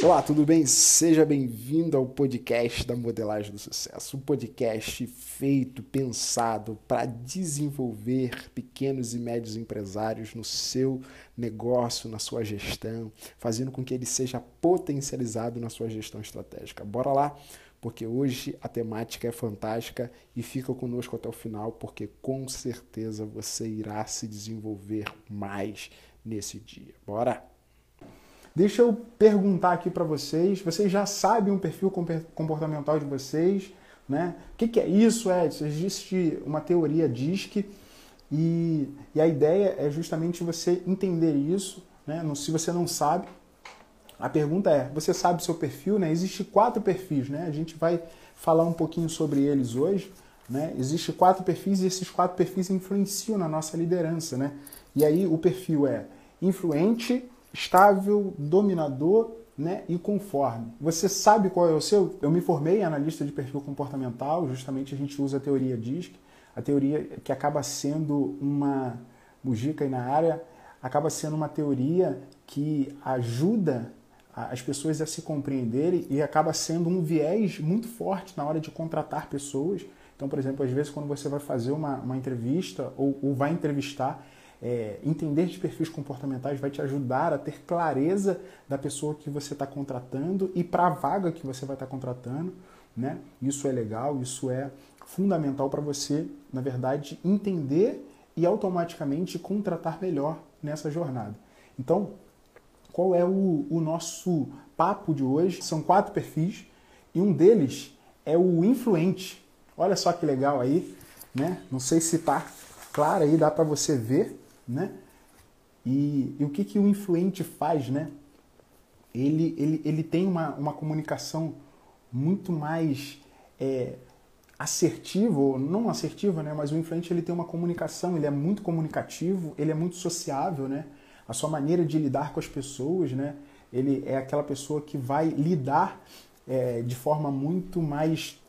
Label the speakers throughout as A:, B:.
A: Olá, tudo bem? Seja bem-vindo ao podcast da Modelagem do Sucesso. Um podcast feito, pensado para desenvolver pequenos e médios empresários no seu negócio, na sua gestão, fazendo com que ele seja potencializado na sua gestão estratégica. Bora lá, porque hoje a temática é fantástica e fica conosco até o final, porque com certeza você irá se desenvolver mais nesse dia. Bora! Deixa eu perguntar aqui para vocês. Vocês já sabem o perfil comportamental de vocês, né? O que, que é isso, Edson? Existe uma teoria DISC e, e, a ideia é justamente você entender isso, né? Se você não sabe, a pergunta é: você sabe o seu perfil, né? Existem quatro perfis, né? A gente vai falar um pouquinho sobre eles hoje. Né? Existem quatro perfis e esses quatro perfis influenciam na nossa liderança. Né? E aí o perfil é influente, estável, dominador né, e conforme. Você sabe qual é o seu? Eu me formei em analista de perfil comportamental, justamente a gente usa a teoria DISC, a teoria que acaba sendo uma, Mujica aí na área, acaba sendo uma teoria que ajuda as pessoas a se compreenderem e acaba sendo um viés muito forte na hora de contratar pessoas. Então, por exemplo, às vezes quando você vai fazer uma, uma entrevista ou, ou vai entrevistar, é, entender de perfis comportamentais vai te ajudar a ter clareza da pessoa que você está contratando e para a vaga que você vai estar tá contratando. Né? Isso é legal, isso é fundamental para você, na verdade, entender e automaticamente contratar melhor nessa jornada. Então, qual é o, o nosso papo de hoje? São quatro perfis e um deles é o influente. Olha só que legal aí, né? Não sei se está claro aí, dá para você ver né? E, e, o que, que o influente faz, né? Ele, ele, ele tem uma, uma comunicação muito mais é, assertiva, ou não assertiva, né? Mas o influente ele tem uma comunicação, ele é muito comunicativo, ele é muito sociável, né? A sua maneira de lidar com as pessoas, né? Ele é aquela pessoa que vai lidar é, de forma muito mais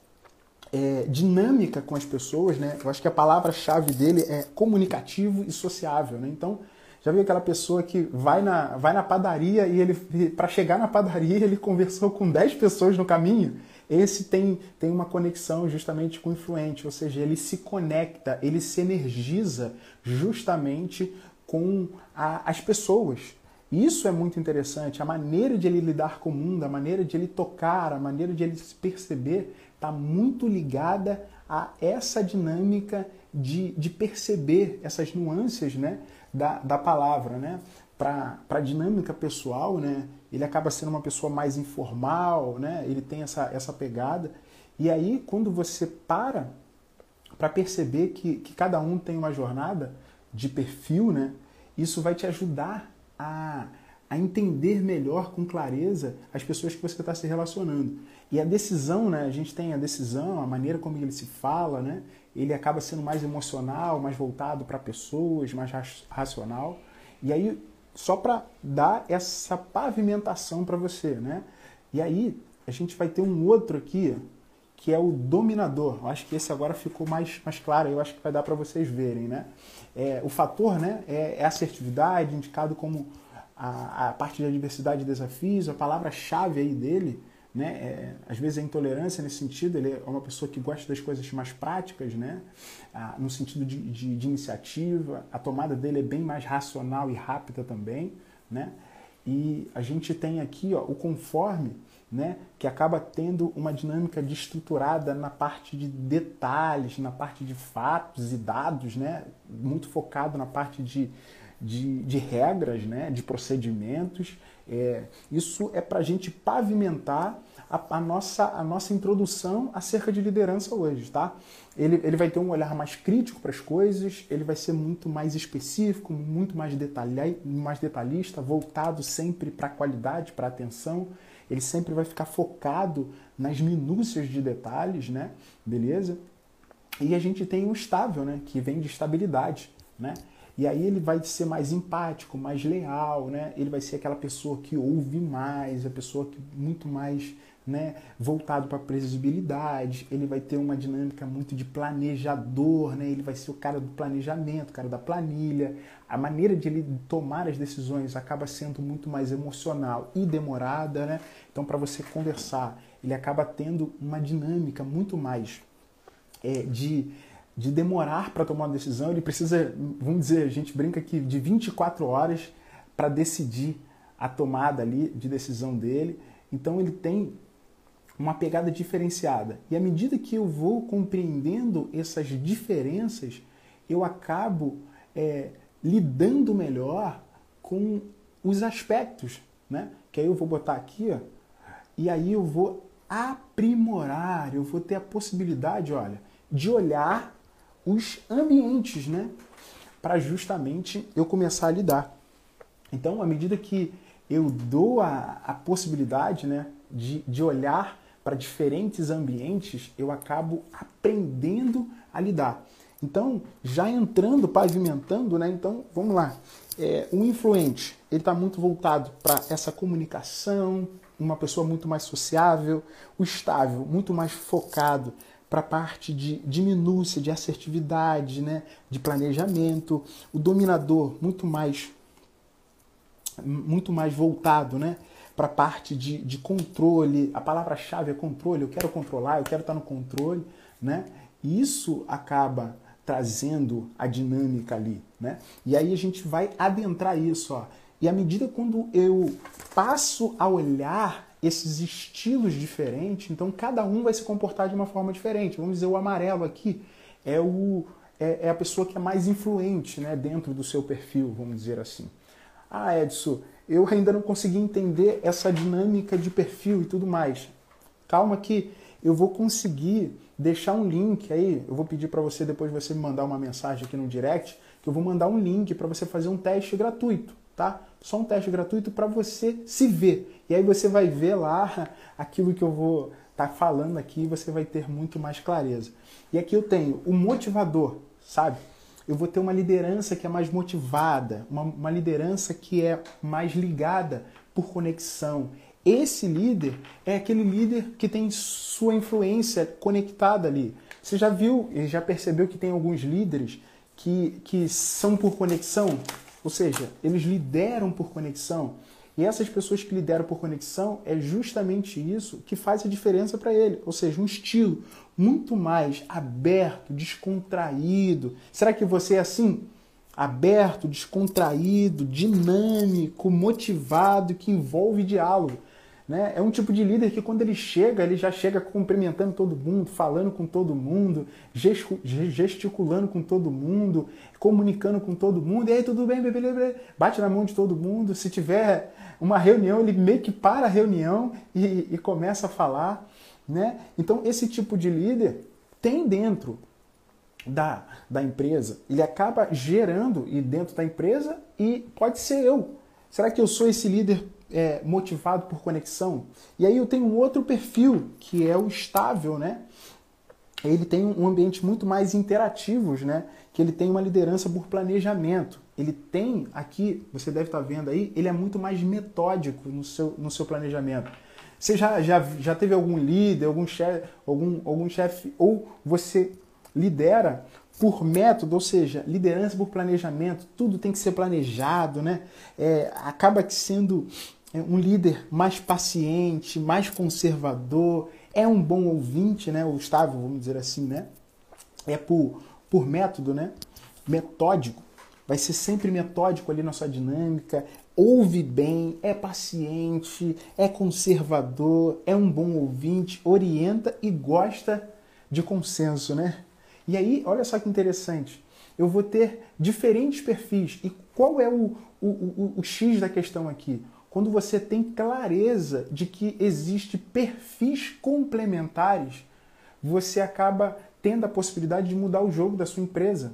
A: é, dinâmica com as pessoas, né? Eu acho que a palavra-chave dele é comunicativo e sociável, né? Então, já viu aquela pessoa que vai na, vai na padaria e ele, para chegar na padaria, ele conversou com 10 pessoas no caminho? Esse tem, tem uma conexão justamente com o influente, ou seja, ele se conecta, ele se energiza justamente com a, as pessoas. Isso é muito interessante, a maneira de ele lidar com o mundo, a maneira de ele tocar, a maneira de ele se perceber está muito ligada a essa dinâmica de, de perceber essas nuances né, da, da palavra. Né? Para a dinâmica pessoal, né, ele acaba sendo uma pessoa mais informal, né, ele tem essa, essa pegada. E aí, quando você para para perceber que, que cada um tem uma jornada de perfil, né, isso vai te ajudar a, a entender melhor, com clareza, as pessoas que você está se relacionando. E a decisão, né? A gente tem a decisão, a maneira como ele se fala, né? Ele acaba sendo mais emocional, mais voltado para pessoas, mais racional. E aí, só para dar essa pavimentação para você, né? E aí, a gente vai ter um outro aqui, que é o dominador. Eu acho que esse agora ficou mais, mais claro, eu acho que vai dar para vocês verem, né? É, o fator, né, é, é assertividade, indicado como a, a parte de adversidade e desafios, a palavra-chave aí dele né? É, às vezes a intolerância nesse sentido, ele é uma pessoa que gosta das coisas mais práticas, né? Ah, no sentido de, de, de, iniciativa, a tomada dele é bem mais racional e rápida também, né? E a gente tem aqui ó, o conforme, né? que acaba tendo uma dinâmica de estruturada na parte de detalhes, na parte de fatos e dados, né? muito focado na parte de, de, de regras, né? de procedimentos é, isso é para a gente pavimentar a, a, nossa, a nossa introdução acerca de liderança hoje, tá? Ele, ele vai ter um olhar mais crítico para as coisas, ele vai ser muito mais específico, muito mais, detalha, mais detalhista, voltado sempre para a qualidade, para a atenção. Ele sempre vai ficar focado nas minúcias de detalhes, né? Beleza? E a gente tem o estável, né? Que vem de estabilidade, né? E aí ele vai ser mais empático, mais leal, né? Ele vai ser aquela pessoa que ouve mais, a pessoa que muito mais né, voltado para a previsibilidade, ele vai ter uma dinâmica muito de planejador, né, ele vai ser o cara do planejamento, o cara da planilha. A maneira de ele tomar as decisões acaba sendo muito mais emocional e demorada. Né? Então, para você conversar, ele acaba tendo uma dinâmica muito mais é, de, de demorar para tomar uma decisão. Ele precisa, vamos dizer, a gente brinca aqui, de 24 horas para decidir a tomada ali de decisão dele. Então ele tem uma pegada diferenciada. E à medida que eu vou compreendendo essas diferenças, eu acabo é, lidando melhor com os aspectos, né? Que aí eu vou botar aqui, ó, e aí eu vou aprimorar, eu vou ter a possibilidade, olha, de olhar os ambientes, né? Para justamente eu começar a lidar. Então, à medida que eu dou a, a possibilidade, né, de, de olhar para diferentes ambientes, eu acabo aprendendo a lidar. Então, já entrando, pavimentando, né? Então, vamos lá. É, o influente, ele está muito voltado para essa comunicação, uma pessoa muito mais sociável. O estável, muito mais focado para a parte de, de minúcia, de assertividade, né? de planejamento. O dominador, muito mais muito mais voltado né? para a parte de, de controle. A palavra-chave é controle. Eu quero controlar, eu quero estar no controle, né? Isso acaba trazendo a dinâmica ali, né? E aí a gente vai adentrar isso, ó. E à medida quando eu passo a olhar esses estilos diferentes, então cada um vai se comportar de uma forma diferente. Vamos dizer, o amarelo aqui é, o, é, é a pessoa que é mais influente né, dentro do seu perfil, vamos dizer assim. Ah, Edson, eu ainda não consegui entender essa dinâmica de perfil e tudo mais. Calma que eu vou conseguir deixar um link aí, eu vou pedir para você depois você me mandar uma mensagem aqui no direct, que eu vou mandar um link para você fazer um teste gratuito, tá? Só um teste gratuito para você se ver. E aí você vai ver lá aquilo que eu vou estar tá falando aqui, você vai ter muito mais clareza. E aqui eu tenho o motivador, sabe? eu vou ter uma liderança que é mais motivada, uma, uma liderança que é mais ligada por conexão. Esse líder é aquele líder que tem sua influência conectada ali. Você já viu e já percebeu que tem alguns líderes que, que são por conexão? Ou seja, eles lideram por conexão. E essas pessoas que lideram por conexão é justamente isso que faz a diferença para ele. Ou seja, um estilo muito mais aberto, descontraído. Será que você é assim? Aberto, descontraído, dinâmico, motivado, que envolve diálogo. Né? É um tipo de líder que quando ele chega, ele já chega cumprimentando todo mundo, falando com todo mundo, gesticulando com todo mundo, comunicando com todo mundo. E aí, tudo bem, bebê? Bate na mão de todo mundo. Se tiver uma reunião, ele meio que para a reunião e, e começa a falar. Né? Então, esse tipo de líder tem dentro da, da empresa, ele acaba gerando e dentro da empresa e pode ser eu. Será que eu sou esse líder é, motivado por conexão. E aí eu tenho um outro perfil, que é o estável, né? Ele tem um ambiente muito mais interativo, né? Que ele tem uma liderança por planejamento. Ele tem aqui, você deve estar vendo aí, ele é muito mais metódico no seu, no seu planejamento. Você já, já, já teve algum líder, algum chefe, algum, algum chefe, ou você lidera por método, ou seja, liderança por planejamento, tudo tem que ser planejado, né? É, acaba sendo um líder mais paciente, mais conservador, é um bom ouvinte, né? O estável, vamos dizer assim, né? É por, por método, né? Metódico. Vai ser sempre metódico ali na sua dinâmica, ouve bem, é paciente, é conservador, é um bom ouvinte, orienta e gosta de consenso, né? E aí, olha só que interessante. Eu vou ter diferentes perfis. E qual é o, o, o, o X da questão aqui? Quando você tem clareza de que existe perfis complementares, você acaba tendo a possibilidade de mudar o jogo da sua empresa.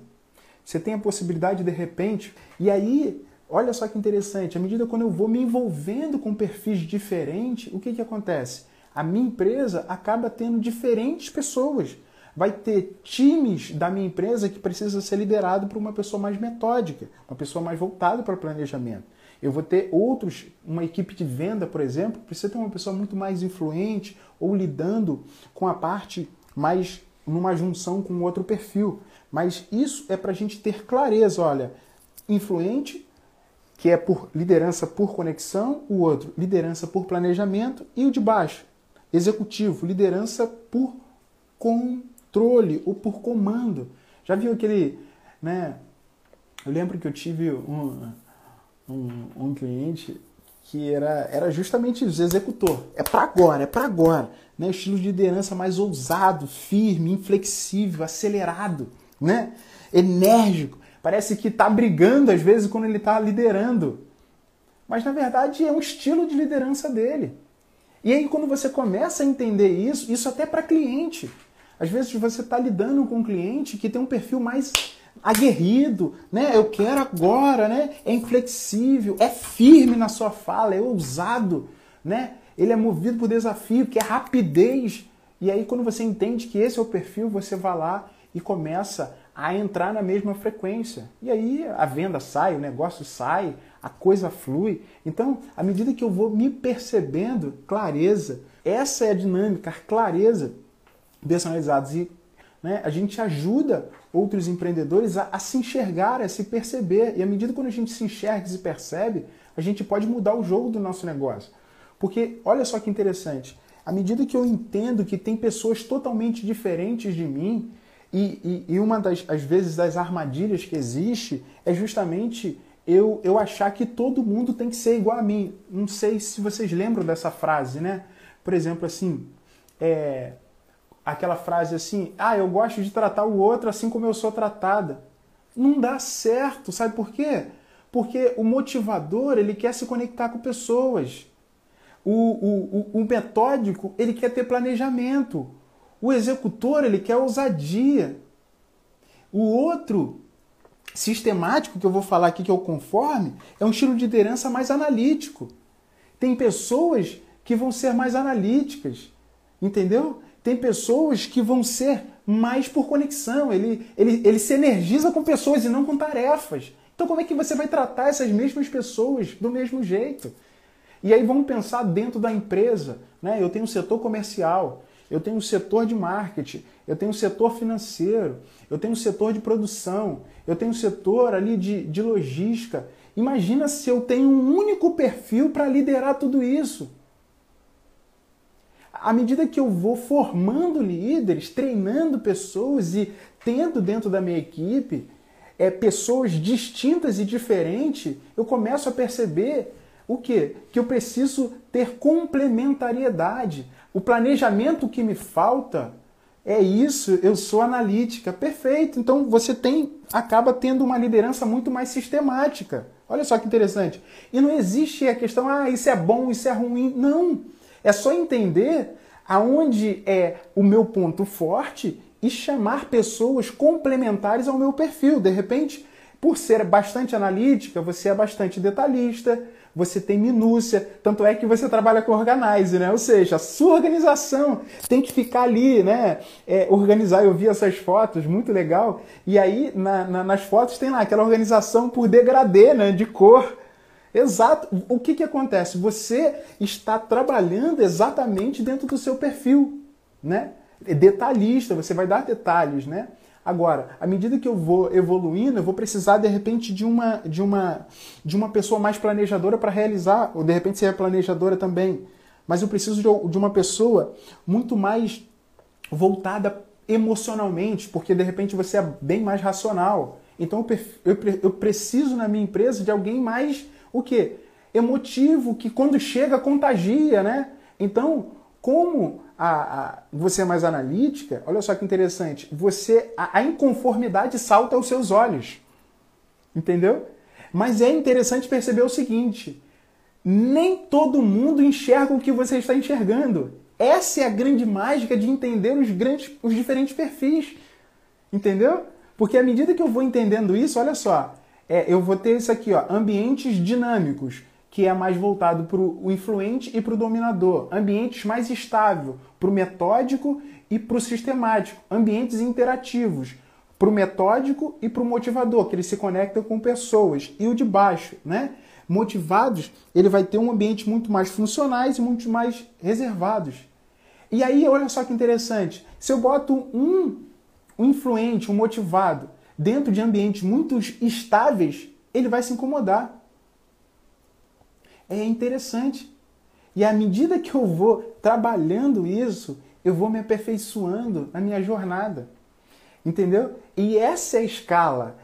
A: Você tem a possibilidade de repente, e aí, olha só que interessante, à medida quando eu vou me envolvendo com perfis diferentes, o que, que acontece? A minha empresa acaba tendo diferentes pessoas. vai ter times da minha empresa que precisa ser liderado por uma pessoa mais metódica, uma pessoa mais voltada para o planejamento. Eu vou ter outros, uma equipe de venda, por exemplo, precisa ter uma pessoa muito mais influente ou lidando com a parte mais numa junção com outro perfil. Mas isso é para a gente ter clareza, olha, influente, que é por liderança por conexão, o outro, liderança por planejamento, e o de baixo, executivo, liderança por controle ou por comando. Já viu aquele, né? Eu lembro que eu tive um, um, um cliente que era, era justamente isso, executor. É para agora, é para agora. Né? Estilo de liderança mais ousado, firme, inflexível, acelerado, né? enérgico. Parece que está brigando às vezes quando ele está liderando. Mas na verdade é um estilo de liderança dele. E aí quando você começa a entender isso, isso até para cliente. Às vezes você está lidando com um cliente que tem um perfil mais aguerrido, né? Eu quero agora, né? É inflexível, é firme na sua fala, é ousado, né? Ele é movido por desafio, que é rapidez. E aí quando você entende que esse é o perfil, você vai lá e começa a entrar na mesma frequência. E aí a venda sai, o negócio sai, a coisa flui. Então, à medida que eu vou me percebendo, clareza, essa é a dinâmica, a clareza personalizados. E né, a gente ajuda outros empreendedores a, a, se enxergar, a se perceber. E à medida que a gente se enxerga e se percebe, a gente pode mudar o jogo do nosso negócio. Porque olha só que interessante, à medida que eu entendo que tem pessoas totalmente diferentes de mim, e, e, e uma das, às vezes, das armadilhas que existe é justamente eu, eu achar que todo mundo tem que ser igual a mim. Não sei se vocês lembram dessa frase, né? Por exemplo, assim, é, aquela frase assim: ah, eu gosto de tratar o outro assim como eu sou tratada. Não dá certo, sabe por quê? Porque o motivador ele quer se conectar com pessoas. O, o, o, o metódico ele quer ter planejamento. O executor ele quer ousadia. O outro sistemático que eu vou falar aqui que é o conforme é um estilo de liderança mais analítico. Tem pessoas que vão ser mais analíticas, entendeu? Tem pessoas que vão ser mais por conexão, ele, ele, ele se energiza com pessoas e não com tarefas. Então, como é que você vai tratar essas mesmas pessoas do mesmo jeito? E aí vamos pensar dentro da empresa. Né? Eu tenho um setor comercial, eu tenho um setor de marketing, eu tenho um setor financeiro, eu tenho um setor de produção, eu tenho um setor ali de, de logística. Imagina se eu tenho um único perfil para liderar tudo isso à medida que eu vou formando líderes, treinando pessoas e tendo dentro da minha equipe é, pessoas distintas e diferentes, eu começo a perceber o quê? Que eu preciso ter complementariedade. O planejamento que me falta é isso, eu sou analítica. Perfeito. Então você tem acaba tendo uma liderança muito mais sistemática. Olha só que interessante. E não existe a questão, ah, isso é bom, isso é ruim. Não. É só entender aonde é o meu ponto forte e chamar pessoas complementares ao meu perfil. De repente, por ser bastante analítica, você é bastante detalhista, você tem minúcia, tanto é que você trabalha com organize, né? Ou seja, a sua organização tem que ficar ali, né? É, organizar, eu vi essas fotos, muito legal. E aí, na, na, nas fotos tem lá aquela organização por degradê, né? De cor. Exato. O que, que acontece? Você está trabalhando exatamente dentro do seu perfil, né? Detalhista, você vai dar detalhes, né? Agora, à medida que eu vou evoluindo, eu vou precisar de repente de uma de uma de uma pessoa mais planejadora para realizar, ou de repente ser planejadora também. Mas eu preciso de uma pessoa muito mais voltada emocionalmente, porque de repente você é bem mais racional. Então eu, eu, eu preciso na minha empresa de alguém mais o que? Emotivo, que quando chega contagia, né? Então, como a, a, você é mais analítica, olha só que interessante, você a, a inconformidade salta aos seus olhos. Entendeu? Mas é interessante perceber o seguinte: nem todo mundo enxerga o que você está enxergando. Essa é a grande mágica de entender os, grandes, os diferentes perfis. Entendeu? Porque à medida que eu vou entendendo isso, olha só, é, eu vou ter isso aqui, ó, ambientes dinâmicos,
B: que é mais voltado para o influente e para o dominador. Ambientes mais estável para o metódico e para o sistemático. Ambientes interativos para o metódico e para o motivador, que ele se conecta com pessoas. E o de baixo, né? Motivados, ele vai ter um ambiente muito mais funcionais e muito mais reservados. E aí, olha só que interessante. Se eu boto um, um influente, um motivado, dentro de ambientes muito estáveis, ele vai se incomodar. É interessante. E à medida que eu vou trabalhando isso, eu vou me aperfeiçoando na minha jornada. Entendeu? E essa é a escala.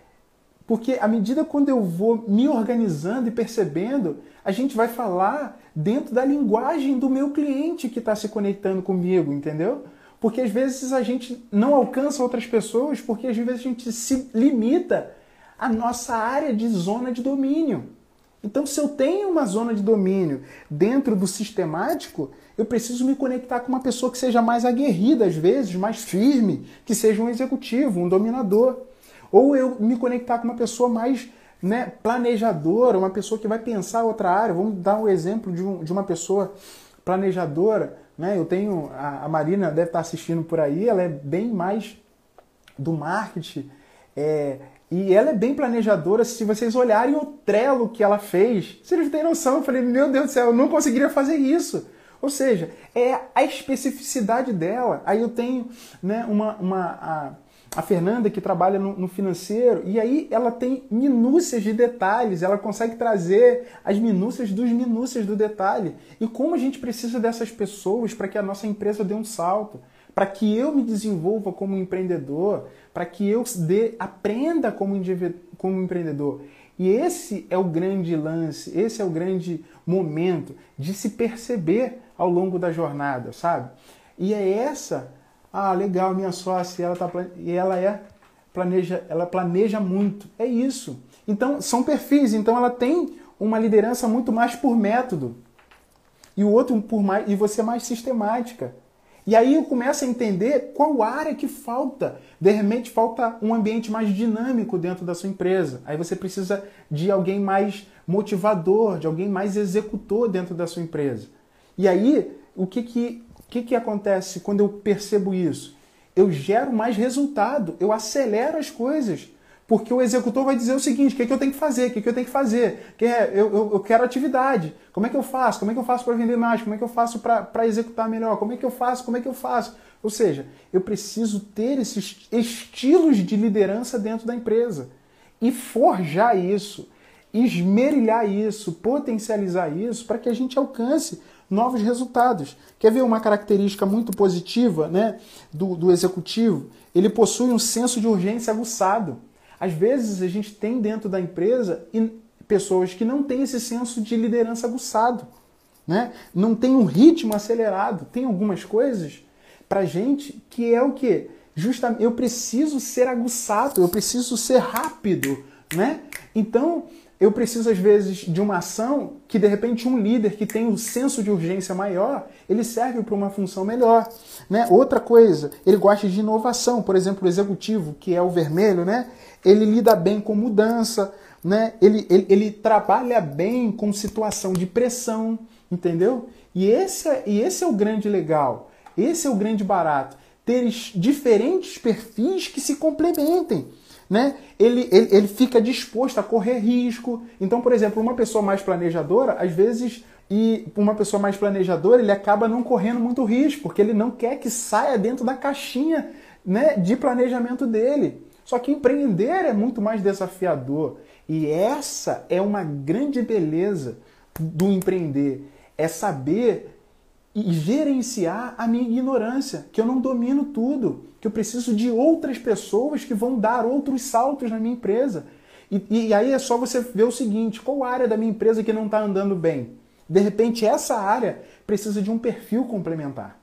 B: Porque à medida quando eu vou me organizando e percebendo, a gente vai falar dentro da linguagem do meu cliente que está se conectando comigo, entendeu? Porque às vezes a gente não alcança outras pessoas porque às vezes a gente se limita à nossa área de zona de domínio. Então, se eu tenho uma zona de domínio dentro do sistemático, eu preciso me conectar com uma pessoa que seja mais aguerrida, às vezes, mais firme, que seja um executivo, um dominador. Ou eu me conectar com uma pessoa mais né, planejadora, uma pessoa que vai pensar outra área. Vamos dar um exemplo de, um, de uma pessoa planejadora. Né? Eu tenho, a, a Marina deve estar assistindo por aí, ela é bem mais do marketing. É, e ela é bem planejadora. Se vocês olharem o trelo que ela fez, vocês têm noção. Eu falei, meu Deus do céu, eu não conseguiria fazer isso. Ou seja, é a especificidade dela. Aí eu tenho né, uma, uma a, a Fernanda que trabalha no, no, financeiro e aí ela tem minúcias de detalhes. Ela consegue trazer as minúcias dos minúcias do detalhe. E como a gente precisa dessas pessoas para que a nossa empresa dê um salto, para que eu me desenvolva como empreendedor, para que eu dê, aprenda como, como empreendedor. E esse é o grande lance, esse é o grande momento de se perceber ao longo da jornada, sabe? E é essa, ah, legal, minha sócia, ela tá e ela é planeja, ela planeja muito. É isso. Então, são perfis, então ela tem uma liderança muito mais por método. E o outro por mais e você mais sistemática. E aí eu começo a entender qual área que falta. De repente falta um ambiente mais dinâmico dentro da sua empresa. Aí você precisa de alguém mais motivador, de alguém mais executor dentro da sua empresa. E aí, o que que, que, que acontece quando eu percebo isso? Eu gero mais resultado, eu acelero as coisas. Porque o executor vai dizer o seguinte: o que, que eu tenho que fazer? O que, que eu tenho que fazer? Que é, eu, eu, eu, quero atividade. Como é que eu faço? Como é que eu faço para vender mais? Como é que eu faço para executar melhor? Como é que eu faço? Como é que eu faço? Ou seja, eu preciso ter esses estilos de liderança dentro da empresa e forjar isso, esmerilhar isso, potencializar isso para que a gente alcance novos resultados. Quer ver uma característica muito positiva né, do, do executivo? Ele possui um senso de urgência aguçado. Às vezes a gente tem dentro da empresa pessoas que não têm esse senso de liderança aguçado, né? não tem um ritmo acelerado. Tem algumas coisas para gente que é o que? Justamente, eu preciso ser aguçado, eu preciso ser rápido, né? Então, eu preciso, às vezes, de uma ação que, de repente, um líder que tem um senso de urgência maior, ele serve para uma função melhor. Né? Outra coisa, ele gosta de inovação. Por exemplo, o executivo, que é o vermelho, né? ele lida bem com mudança, né? ele, ele, ele trabalha bem com situação de pressão, entendeu? E esse, é, e esse é o grande legal, esse é o grande barato. Ter diferentes perfis que se complementem né? Ele, ele, ele fica disposto a correr risco. Então, por exemplo, uma pessoa mais planejadora, às vezes, e uma pessoa mais planejadora, ele acaba não correndo muito risco, porque ele não quer que saia dentro da caixinha né, de planejamento dele. Só que empreender é muito mais desafiador. E essa é uma grande beleza do empreender. É saber e gerenciar a minha ignorância, que eu não domino tudo que eu preciso de outras pessoas que vão dar outros saltos na minha empresa. E, e aí é só você ver o seguinte: qual área da minha empresa que não está andando bem? De repente, essa área precisa de um perfil complementar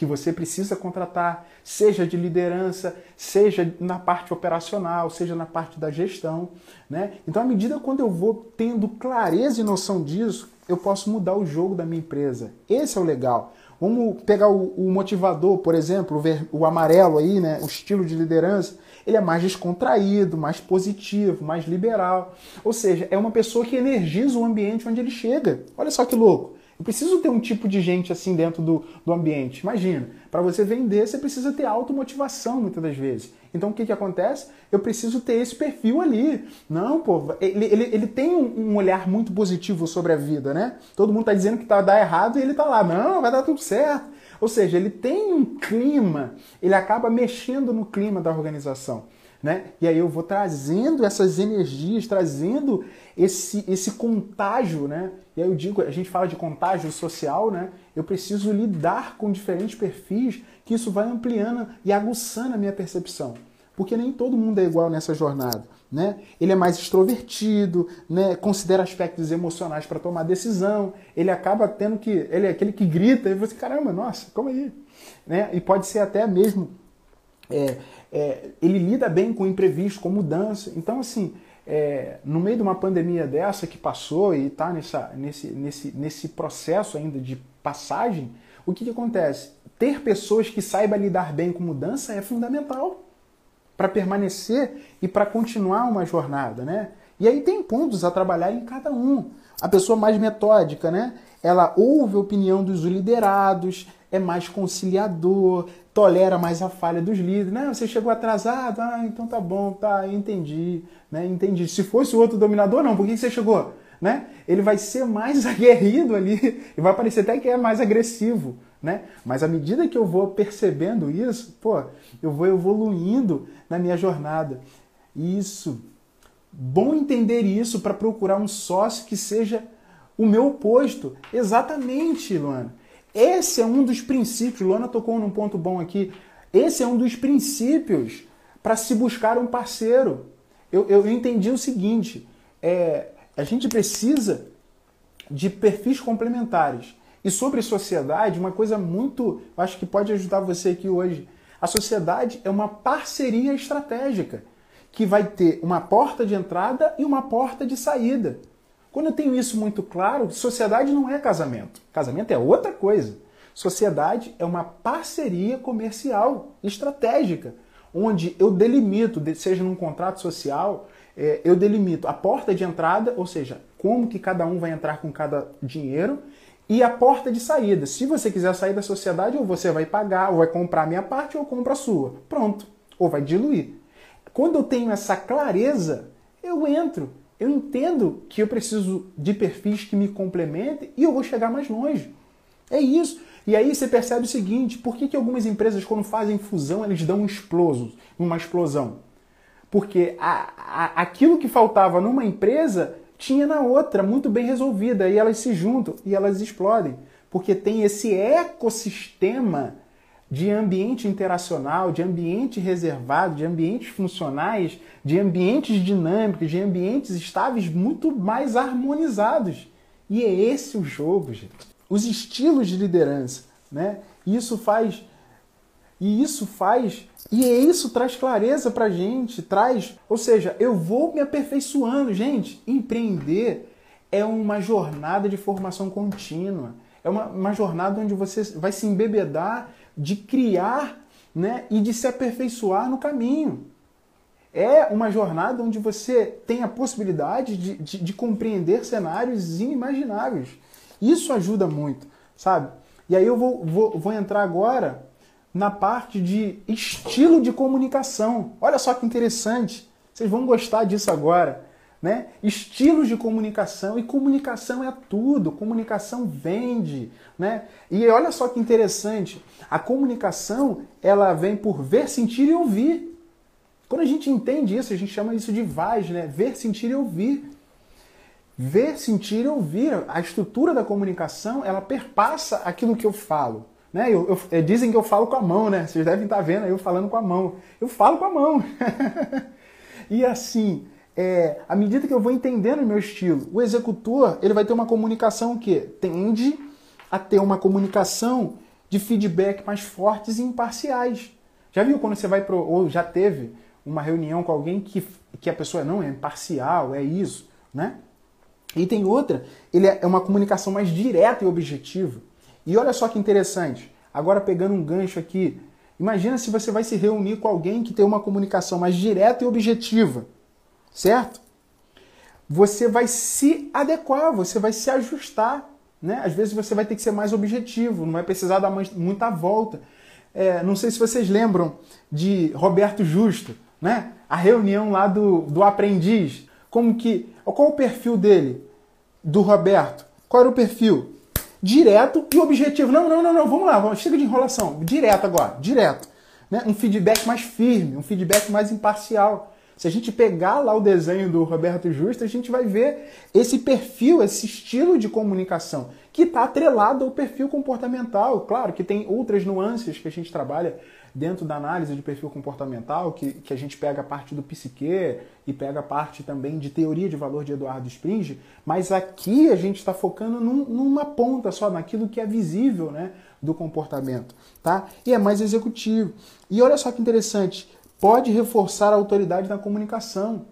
B: que você precisa contratar, seja de liderança, seja na parte operacional, seja na parte da gestão. Né? Então, à medida quando eu vou tendo clareza e noção disso, eu posso mudar o jogo da minha empresa. Esse é o legal. Vamos pegar o, o motivador, por exemplo, o, ver, o amarelo aí, né? O estilo de liderança. Ele é mais descontraído, mais positivo, mais liberal. Ou seja, é uma pessoa que energiza o ambiente onde ele chega. Olha só que louco. Eu preciso ter um tipo de gente assim dentro do, do ambiente. Imagina, para você vender, você precisa ter automotivação muitas das vezes. Então o que, que acontece? Eu preciso ter esse perfil ali. Não, pô, ele, ele, ele tem um, um olhar muito positivo sobre a vida, né? Todo mundo está dizendo que tá dar errado e ele está lá. Não, vai dar tudo certo. Ou seja, ele tem um clima, ele acaba mexendo no clima da organização. Né? E aí eu vou trazendo essas energias, trazendo esse, esse contágio, né? E aí eu digo, a gente fala de contágio social, né? Eu preciso lidar com diferentes perfis, que isso vai ampliando e aguçando a minha percepção. Porque nem todo mundo é igual nessa jornada, né? Ele é mais extrovertido, né? Considera aspectos emocionais para tomar decisão. Ele acaba tendo que, ele é aquele que grita e você, caramba, nossa, como aí, né? E pode ser até mesmo é, é, ele lida bem com imprevisto, com mudança. Então, assim, é, no meio de uma pandemia dessa que passou e está nesse, nesse, nesse processo ainda de passagem, o que, que acontece? Ter pessoas que saibam lidar bem com mudança é fundamental para permanecer e para continuar uma jornada, né? E aí tem pontos a trabalhar em cada um. A pessoa mais metódica, né? Ela ouve a opinião dos liderados, é mais conciliador, tolera mais a falha dos líderes. Né? Você chegou atrasado, ah, então tá bom, tá, entendi, né? Entendi. Se fosse o outro dominador, não, por que você chegou? Né? Ele vai ser mais aguerrido ali e vai parecer até que é mais agressivo, né? Mas à medida que eu vou percebendo isso, pô, eu vou evoluindo na minha jornada. Isso. Bom entender isso para procurar um sócio que seja o meu oposto. Exatamente, Luana. Esse é um dos princípios, Luana tocou num ponto bom aqui. Esse é um dos princípios para se buscar um parceiro. Eu, eu entendi o seguinte: é, a gente precisa de perfis complementares. E sobre sociedade, uma coisa muito, acho que pode ajudar você aqui hoje. A sociedade é uma parceria estratégica que vai ter uma porta de entrada e uma porta de saída. Quando eu tenho isso muito claro, sociedade não é casamento. Casamento é outra coisa. Sociedade é uma parceria comercial estratégica, onde eu delimito, seja num contrato social, é, eu delimito a porta de entrada, ou seja, como que cada um vai entrar com cada dinheiro, e a porta de saída. Se você quiser sair da sociedade, ou você vai pagar, ou vai comprar a minha parte, ou compra a sua. Pronto. Ou vai diluir. Quando eu tenho essa clareza, eu entro eu entendo que eu preciso de perfis que me complementem e eu vou chegar mais longe. É isso. E aí você percebe o seguinte: por que, que algumas empresas, quando fazem fusão, eles dão um exploso, uma explosão? Porque a, a, aquilo que faltava numa empresa tinha na outra, muito bem resolvida, e elas se juntam e elas explodem. Porque tem esse ecossistema de ambiente interacional, de ambiente reservado, de ambientes funcionais, de ambientes dinâmicos, de ambientes estáveis muito mais harmonizados. E é esse o jogo, gente. Os estilos de liderança, né? Isso faz e isso faz e é isso traz clareza pra gente, traz, ou seja, eu vou me aperfeiçoando, gente. Empreender é uma jornada de formação contínua. É uma, uma jornada onde você vai se embebedar de criar né, e de se aperfeiçoar no caminho. É uma jornada onde você tem a possibilidade de, de, de compreender cenários inimagináveis. Isso ajuda muito, sabe? E aí eu vou, vou, vou entrar agora na parte de estilo de comunicação. Olha só que interessante. Vocês vão gostar disso agora né? Estilos de comunicação e comunicação é tudo, comunicação vende, né? E olha só que interessante, a comunicação ela vem por ver, sentir e ouvir. Quando a gente entende isso, a gente chama isso de VAS, né? Ver, sentir e ouvir. Ver, sentir e ouvir. A estrutura da comunicação ela perpassa aquilo que eu falo. Né? Eu, eu, é, dizem que eu falo com a mão, né? Vocês devem estar vendo eu falando com a mão. Eu falo com a mão. e assim, é, à medida que eu vou entendendo o meu estilo, o executor ele vai ter uma comunicação que tende a ter uma comunicação de feedback mais fortes e imparciais. Já viu quando você vai pro, ou já teve uma reunião com alguém que, que a pessoa não é imparcial, é isso, né? E tem outra, ele é uma comunicação mais direta e objetiva. E olha só que interessante. Agora pegando um gancho aqui, imagina se você vai se reunir com alguém que tem uma comunicação mais direta e objetiva, certo? Você vai se adequar, você vai se ajustar, né? Às vezes você vai ter que ser mais objetivo, não vai precisar dar muita volta. É, não sei se vocês lembram de Roberto Justo, né? A reunião lá do, do aprendiz. Como que. Qual o perfil dele? Do Roberto? Qual era o perfil? Direto e objetivo. Não, não, não, não, vamos lá, vamos, chega de enrolação. Direto agora, direto. Né? Um feedback mais firme, um feedback mais imparcial. Se a gente pegar lá o desenho do Roberto Justo, a gente vai ver esse perfil, esse estilo de comunicação, que está atrelado ao perfil comportamental. Claro que tem outras nuances que a gente trabalha dentro da análise de perfil comportamental, que, que a gente pega a parte do psique e pega a parte também de teoria de valor de Eduardo Springe, mas aqui a gente está focando num, numa ponta só, naquilo que é visível né, do comportamento. Tá? E é mais executivo. E olha só que interessante, pode reforçar a autoridade na comunicação.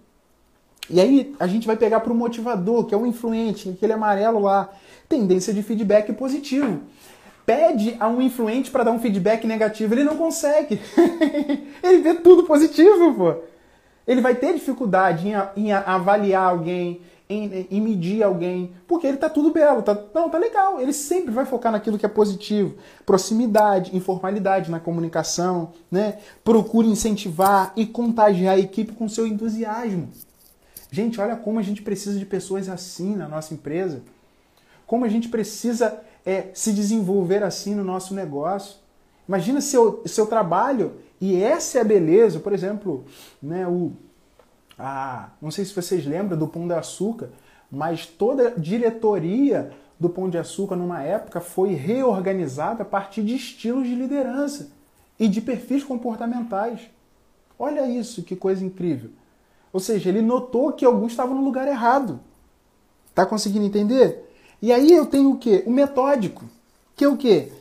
B: E aí a gente vai pegar para o motivador, que é o influente, aquele amarelo lá. Tendência de feedback positivo pede a um influente para dar um feedback negativo, ele não consegue. ele vê tudo positivo, pô. Ele vai ter dificuldade em, em avaliar alguém, em, em, medir alguém, porque ele tá tudo belo, tá, não, tá legal. Ele sempre vai focar naquilo que é positivo. Proximidade, informalidade na comunicação, né? Procure incentivar e contagiar a equipe com seu entusiasmo. Gente, olha como a gente precisa de pessoas assim na nossa empresa. Como a gente precisa é, se desenvolver assim no nosso negócio. Imagina seu, seu trabalho, e essa é a beleza, por exemplo, né, o, a, não sei se vocês lembram do Pão de Açúcar, mas toda a diretoria do Pão de Açúcar numa época foi reorganizada a partir de estilos de liderança e de perfis comportamentais. Olha isso, que coisa incrível. Ou seja, ele notou que alguns estavam no lugar errado. Tá conseguindo entender? E aí eu tenho o quê? O metódico, que é o quê?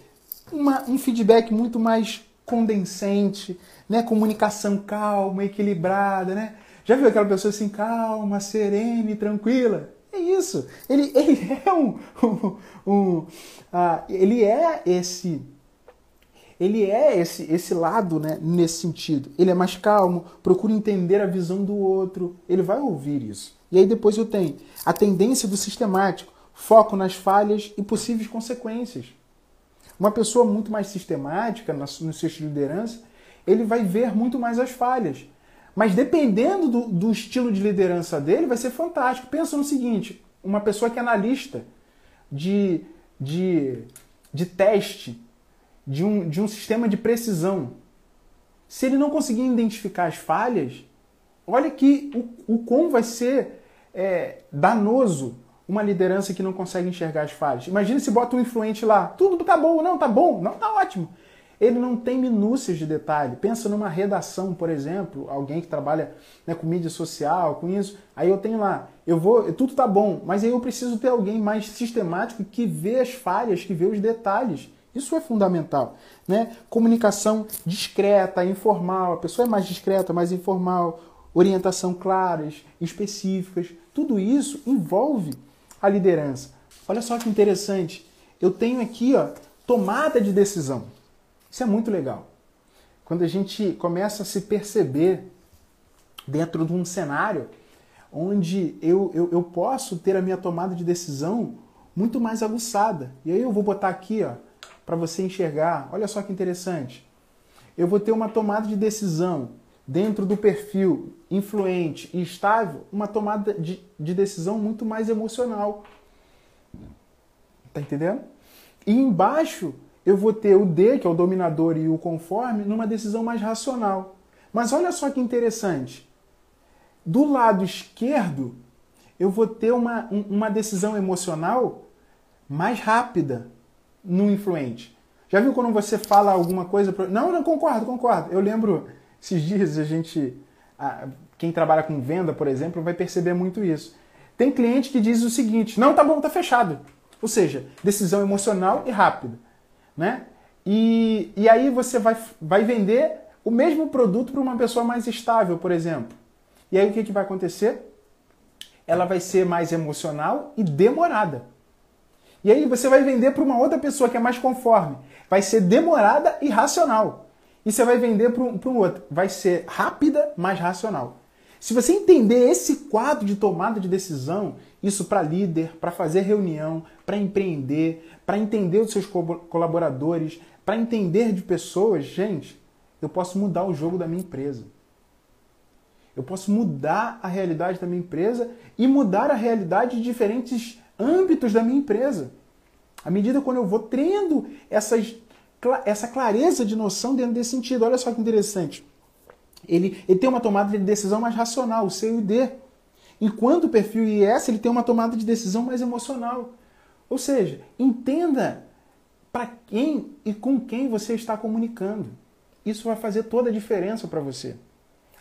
B: Uma, um feedback muito mais condensente, né? Comunicação calma, equilibrada, né? Já viu aquela pessoa assim, calma, serena tranquila? É isso. Ele, ele é um, um, um uh, ele é esse ele é esse, esse lado né, nesse sentido. Ele é mais calmo, procura entender a visão do outro, ele vai ouvir isso. E aí depois eu tenho a tendência do sistemático foco nas falhas e possíveis consequências. Uma pessoa muito mais sistemática no seu estilo de liderança, ele vai ver muito mais as falhas. Mas dependendo do, do estilo de liderança dele, vai ser fantástico. Pensa no seguinte: uma pessoa que é analista de, de, de teste, de um, de um sistema de precisão, se ele não conseguir identificar as falhas, olha que o, o quão vai ser é, danoso uma liderança que não consegue enxergar as falhas. Imagina se bota um influente lá, tudo tá bom, não, tá bom, não, tá ótimo. Ele não tem minúcias de detalhe. Pensa numa redação, por exemplo, alguém que trabalha né, com mídia social, com isso. Aí eu tenho lá, eu vou, tudo tá bom, mas aí eu preciso ter alguém mais sistemático que vê as falhas, que vê os detalhes. Isso é fundamental, né? Comunicação discreta, informal. A pessoa é mais discreta, mais informal. Orientação claras, específicas. Tudo isso envolve a liderança. Olha só que interessante. Eu tenho aqui, ó, tomada de decisão. Isso é muito legal. Quando a gente começa a se perceber dentro de um cenário onde eu, eu, eu posso ter a minha tomada de decisão muito mais aguçada. E aí eu vou botar aqui, ó, para você enxergar. Olha só que interessante. Eu vou ter uma tomada de decisão dentro do perfil influente e estável, uma tomada de, de decisão muito mais emocional. Tá entendendo? E embaixo eu vou ter o D, que é o dominador, e o conforme, numa decisão mais racional. Mas olha só que interessante. Do lado esquerdo, eu vou ter uma, uma decisão emocional mais rápida no influente. Já viu quando você fala alguma coisa? Pro... Não, não, concordo, concordo. Eu lembro esses dias a gente, quem trabalha com venda, por exemplo, vai perceber muito isso. Tem cliente que diz o seguinte: não, tá bom, tá fechado. Ou seja, decisão emocional e rápida. Né? E, e aí você vai, vai vender o mesmo produto para uma pessoa mais estável, por exemplo. E aí o que, que vai acontecer? ela vai ser mais emocional e demorada. E aí você vai vender para uma outra pessoa que é mais conforme. Vai ser demorada e racional. E você vai vender para um outro. Vai ser rápida, mas racional. Se você entender esse quadro de tomada de decisão, isso para líder, para fazer reunião, para empreender, para entender os seus colaboradores, para entender de pessoas, gente, eu posso mudar o jogo da minha empresa. Eu posso mudar a realidade da minha empresa e mudar a realidade de diferentes âmbitos da minha empresa. À medida quando eu vou tendo essas, essa clareza de noção dentro desse sentido. Olha só que interessante. Ele, ele tem uma tomada de decisão mais racional, o C e o D. Enquanto o perfil IS ele tem uma tomada de decisão mais emocional. Ou seja, entenda para quem e com quem você está comunicando. Isso vai fazer toda a diferença para você.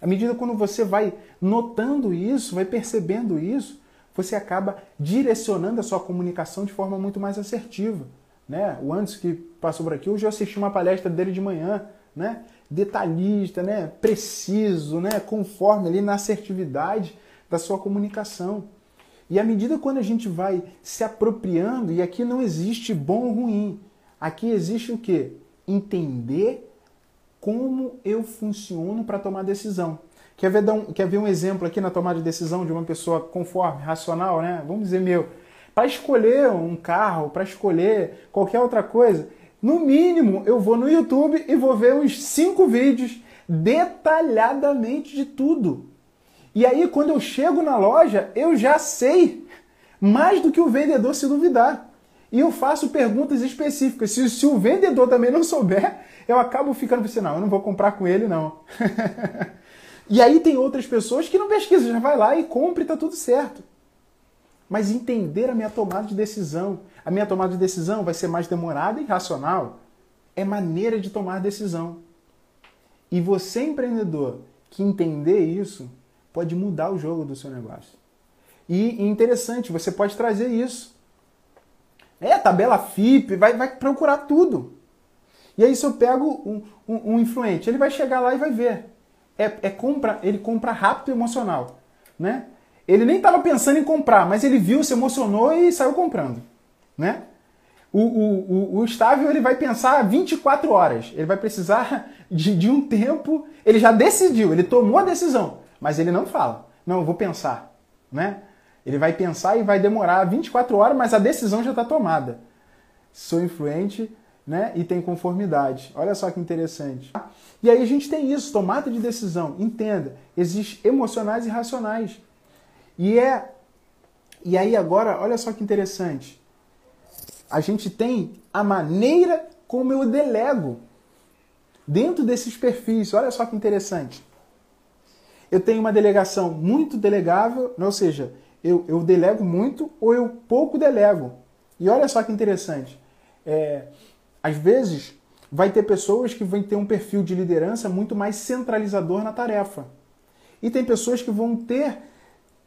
B: À medida quando você vai notando isso, vai percebendo isso, você acaba direcionando a sua comunicação de forma muito mais assertiva. Né? O antes que passou por aqui, hoje eu assisti uma palestra dele de manhã, né? Detalhista, né? preciso, né? conforme ali na assertividade da sua comunicação. E à medida quando a gente vai se apropriando, e aqui não existe bom ou ruim, aqui existe o que? Entender como eu funciono para tomar decisão. Quer ver, um, quer ver um exemplo aqui na tomada de decisão de uma pessoa conforme, racional, né? Vamos dizer meu. Para escolher um carro, para escolher qualquer outra coisa, no mínimo eu vou no YouTube e vou ver uns cinco vídeos detalhadamente de tudo. E aí, quando eu chego na loja, eu já sei mais do que o vendedor se duvidar. E eu faço perguntas específicas. Se, se o vendedor também não souber, eu acabo ficando assim, não, eu não vou comprar com ele, não. E aí tem outras pessoas que não pesquisam, já vai lá e compra e tá tudo certo. Mas entender a minha tomada de decisão. A minha tomada de decisão vai ser mais demorada e racional. É maneira de tomar decisão. E você, empreendedor, que entender isso, pode mudar o jogo do seu negócio. E interessante, você pode trazer isso. É, tabela FIP, vai, vai procurar tudo. E aí, se eu pego um, um, um influente, ele vai chegar lá e vai ver é, é compra, ele compra rápido e emocional, né? Ele nem estava pensando em comprar, mas ele viu, se emocionou e saiu comprando, né? O, o, o, o estável ele vai pensar 24 horas, ele vai precisar de, de um tempo, ele já decidiu, ele tomou a decisão, mas ele não fala, não, eu vou pensar, né? Ele vai pensar e vai demorar 24 horas, mas a decisão já está tomada. Sou influente, né? E tem conformidade. Olha só que interessante. E aí a gente tem isso, tomada de decisão. Entenda, existem emocionais e racionais. E é e aí agora, olha só que interessante. A gente tem a maneira como eu delego dentro desses perfis. Olha só que interessante. Eu tenho uma delegação muito delegável, ou seja, eu, eu delego muito ou eu pouco delego. E olha só que interessante. É, às vezes, vai ter pessoas que vão ter um perfil de liderança muito mais centralizador na tarefa. E tem pessoas que vão ter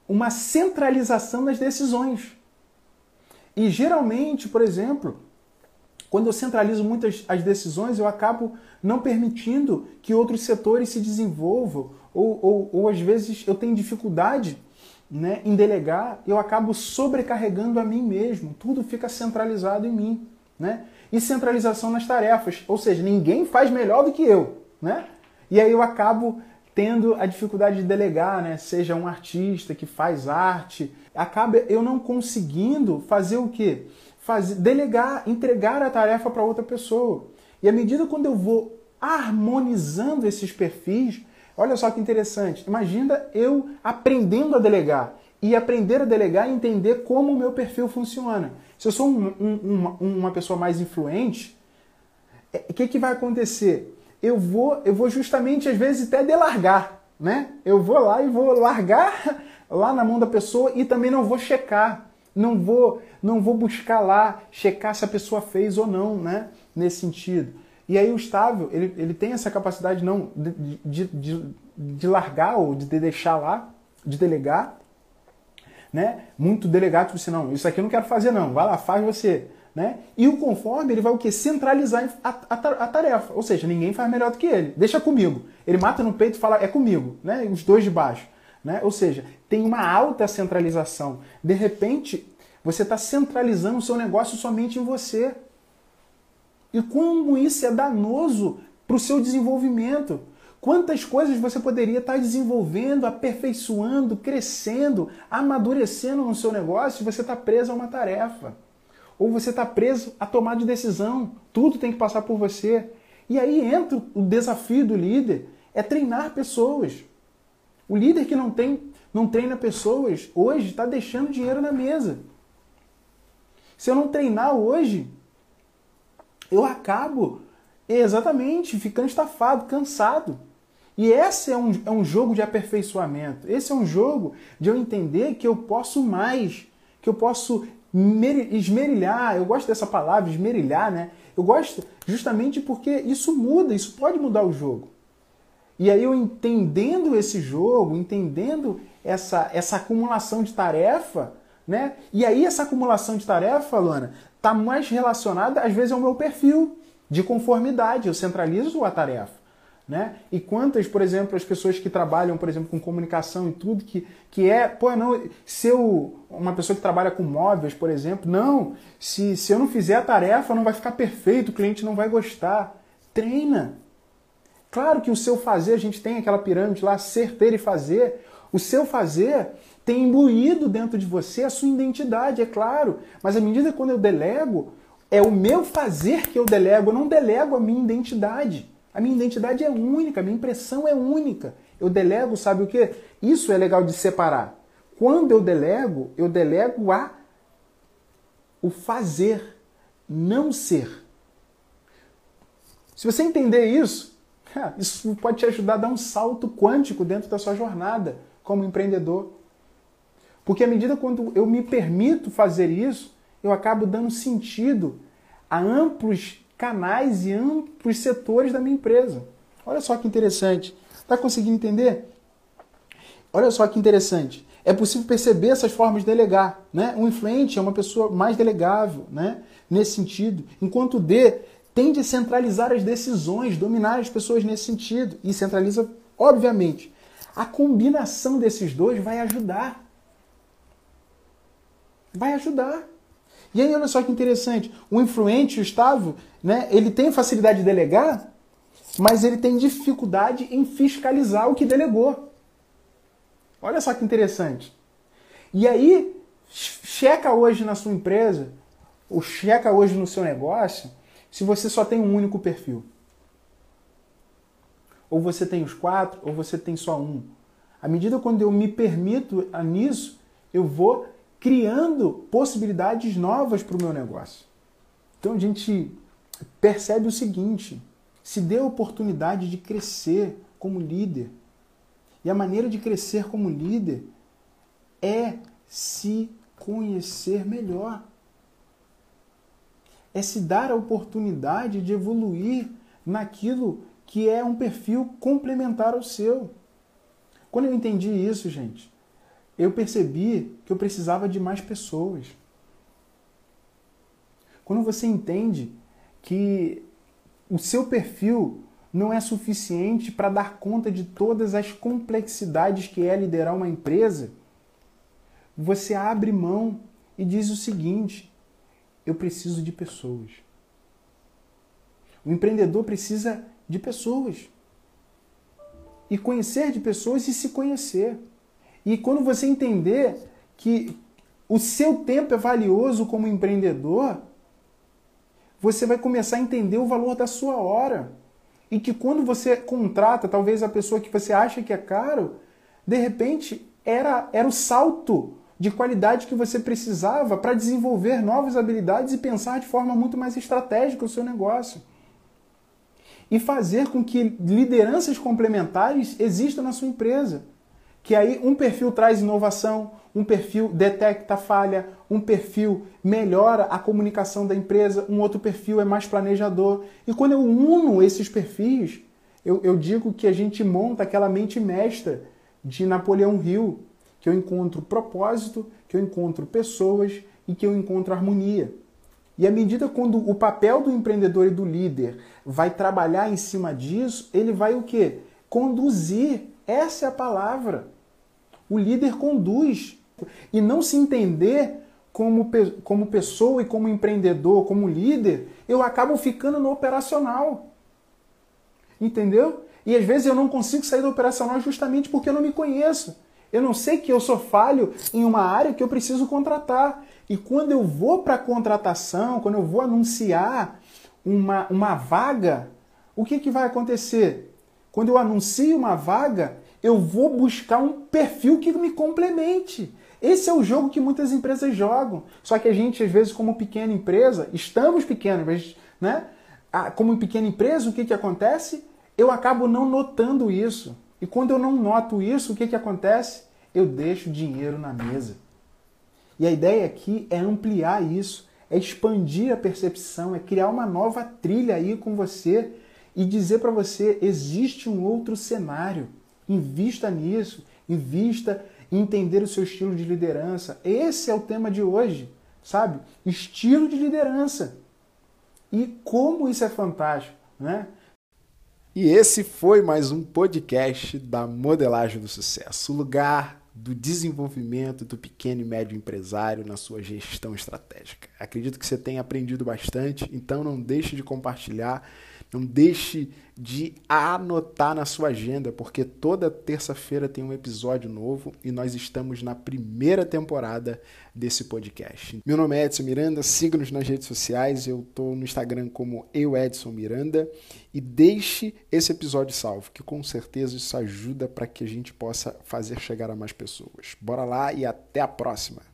B: uma centralização nas decisões. E geralmente, por exemplo, quando eu centralizo muitas as decisões, eu acabo não permitindo que outros setores se desenvolvam, ou, ou, ou às vezes eu tenho dificuldade né, em delegar, eu acabo sobrecarregando a mim mesmo, tudo fica centralizado em mim. Né? e centralização nas tarefas. Ou seja, ninguém faz melhor do que eu. Né? E aí eu acabo tendo a dificuldade de delegar, né? seja um artista que faz arte, acaba eu não conseguindo fazer o quê? Fazer, delegar, entregar a tarefa para outra pessoa. E à medida quando eu vou harmonizando esses perfis, olha só que interessante. Imagina eu aprendendo a delegar e aprender a delegar e entender como o meu perfil funciona. Se eu sou um, um, uma, uma, pessoa mais influente, o é, que, que vai acontecer? Eu vou, eu vou justamente, às vezes, até delargar. Né? Eu vou lá e vou largar lá na mão da pessoa e também não vou checar. Não vou, não vou buscar lá, checar se a pessoa fez ou não, né? Nesse sentido. E aí o estável, ele, ele tem essa capacidade não de, de, de, largar ou de deixar lá, de delegar, né? Muito delegado, tipo assim, não, isso aqui eu não quero fazer não, vai lá, faz você. Né? E o conforme, ele vai o? Centralizar a, a, a, tarefa. Ou seja, ninguém faz melhor do que ele. Deixa comigo. Ele mata no peito e fala, é comigo. Né? Os dois de baixo. Né? Ou seja, tem uma alta centralização. De repente, você está centralizando o seu negócio somente em você. E como isso é danoso para o seu desenvolvimento. Quantas coisas você poderia estar desenvolvendo, aperfeiçoando, crescendo, amadurecendo no seu negócio e você está preso a uma tarefa. Ou você está preso a tomar de decisão. Tudo tem que passar por você. E aí entra o desafio do líder, é treinar pessoas. O líder que não, tem, não treina pessoas hoje está deixando dinheiro na mesa. Se eu não treinar hoje, eu acabo exatamente ficando estafado, cansado. E esse é um, é um jogo de aperfeiçoamento. Esse é um jogo de eu entender que eu posso mais, que eu posso esmerilhar. Eu gosto dessa palavra, esmerilhar, né? Eu gosto justamente porque isso muda, isso pode mudar o jogo. E aí eu entendendo esse jogo, entendendo essa, essa acumulação de tarefa, né? E aí essa acumulação de tarefa, Luana, tá mais relacionada às vezes ao meu perfil de conformidade. Eu centralizo a tarefa. Né? E quantas, por exemplo, as pessoas que trabalham, por exemplo, com comunicação e tudo, que, que é, pô, não, se eu, uma pessoa que trabalha com móveis, por exemplo, não, se, se eu não fizer a tarefa, não vai ficar perfeito, o cliente não vai gostar. Treina. Claro que o seu fazer, a gente tem aquela pirâmide lá, ser, ter e fazer. O seu fazer tem imbuído dentro de você a sua identidade, é claro. Mas à medida que quando eu delego, é o meu fazer que eu delego, eu não delego a minha identidade. A minha identidade é única, a minha impressão é única. Eu delego, sabe o que? Isso é legal de separar. Quando eu delego, eu delego a o fazer, não ser. Se você entender isso, isso pode te ajudar a dar um salto quântico dentro da sua jornada como empreendedor. Porque à medida quando eu me permito fazer isso, eu acabo dando sentido a amplos canais e amplos setores da minha empresa. Olha só que interessante. Está conseguindo entender? Olha só que interessante. É possível perceber essas formas de delegar. Né? Um influente é uma pessoa mais delegável, né? nesse sentido, enquanto o D tende a centralizar as decisões, dominar as pessoas nesse sentido. E centraliza, obviamente. A combinação desses dois vai ajudar. Vai ajudar. E aí, olha só que interessante. O influente, o né, ele tem facilidade de delegar, mas ele tem dificuldade em fiscalizar o que delegou. Olha só que interessante. E aí, checa hoje na sua empresa, ou checa hoje no seu negócio, se você só tem um único perfil. Ou você tem os quatro, ou você tem só um. À medida quando eu me permito nisso, eu vou criando possibilidades novas para o meu negócio. Então a gente percebe o seguinte: se dê a oportunidade de crescer como líder. E a maneira de crescer como líder é se conhecer melhor. É se dar a oportunidade de evoluir naquilo que é um perfil complementar ao seu. Quando eu entendi isso, gente, eu percebi que eu precisava de mais pessoas. Quando você entende que o seu perfil não é suficiente para dar conta de todas as complexidades que é liderar uma empresa, você abre mão e diz o seguinte: eu preciso de pessoas. O empreendedor precisa de pessoas. E conhecer de pessoas e se conhecer. E quando você entender que o seu tempo é valioso como empreendedor, você vai começar a entender o valor da sua hora. E que quando você contrata, talvez a pessoa que você acha que é caro, de repente era, era o salto de qualidade que você precisava para desenvolver novas habilidades e pensar de forma muito mais estratégica o seu negócio. E fazer com que lideranças complementares existam na sua empresa que aí um perfil traz inovação, um perfil detecta falha, um perfil melhora a comunicação da empresa, um outro perfil é mais planejador. E quando eu uno esses perfis, eu, eu digo que a gente monta aquela mente mestra de Napoleão Hill, que eu encontro propósito, que eu encontro pessoas e que eu encontro harmonia. E à medida quando o papel do empreendedor e do líder vai trabalhar em cima disso, ele vai o quê? Conduzir essa é a palavra. O líder conduz. E não se entender como, como pessoa e como empreendedor, como líder, eu acabo ficando no operacional. Entendeu? E às vezes eu não consigo sair do operacional justamente porque eu não me conheço. Eu não sei que eu sou falho em uma área que eu preciso contratar. E quando eu vou para a contratação, quando eu vou anunciar uma, uma vaga, o que, que vai acontecer? Quando eu anuncio uma vaga, eu vou buscar um perfil que me complemente. Esse é o jogo que muitas empresas jogam. Só que a gente, às vezes, como pequena empresa, estamos pequenos, mas, né? Como pequena empresa, o que, que acontece? Eu acabo não notando isso. E quando eu não noto isso, o que, que acontece? Eu deixo dinheiro na mesa. E a ideia aqui é ampliar isso, é expandir a percepção, é criar uma nova trilha aí com você e dizer para você: existe um outro cenário. Invista nisso, invista em entender o seu estilo de liderança. Esse é o tema de hoje, sabe? Estilo de liderança. E como isso é fantástico, né?
A: E esse foi mais um podcast da Modelagem do Sucesso, o lugar do desenvolvimento do pequeno e médio empresário na sua gestão estratégica. Acredito que você tenha aprendido bastante, então não deixe de compartilhar não deixe de anotar na sua agenda, porque toda terça-feira tem um episódio novo e nós estamos na primeira temporada desse podcast. Meu nome é Edson Miranda, siga-nos nas redes sociais, eu estou no Instagram como eu Edson Miranda e deixe esse episódio salvo, que com certeza isso ajuda para que a gente possa fazer chegar a mais pessoas. Bora lá e até a próxima!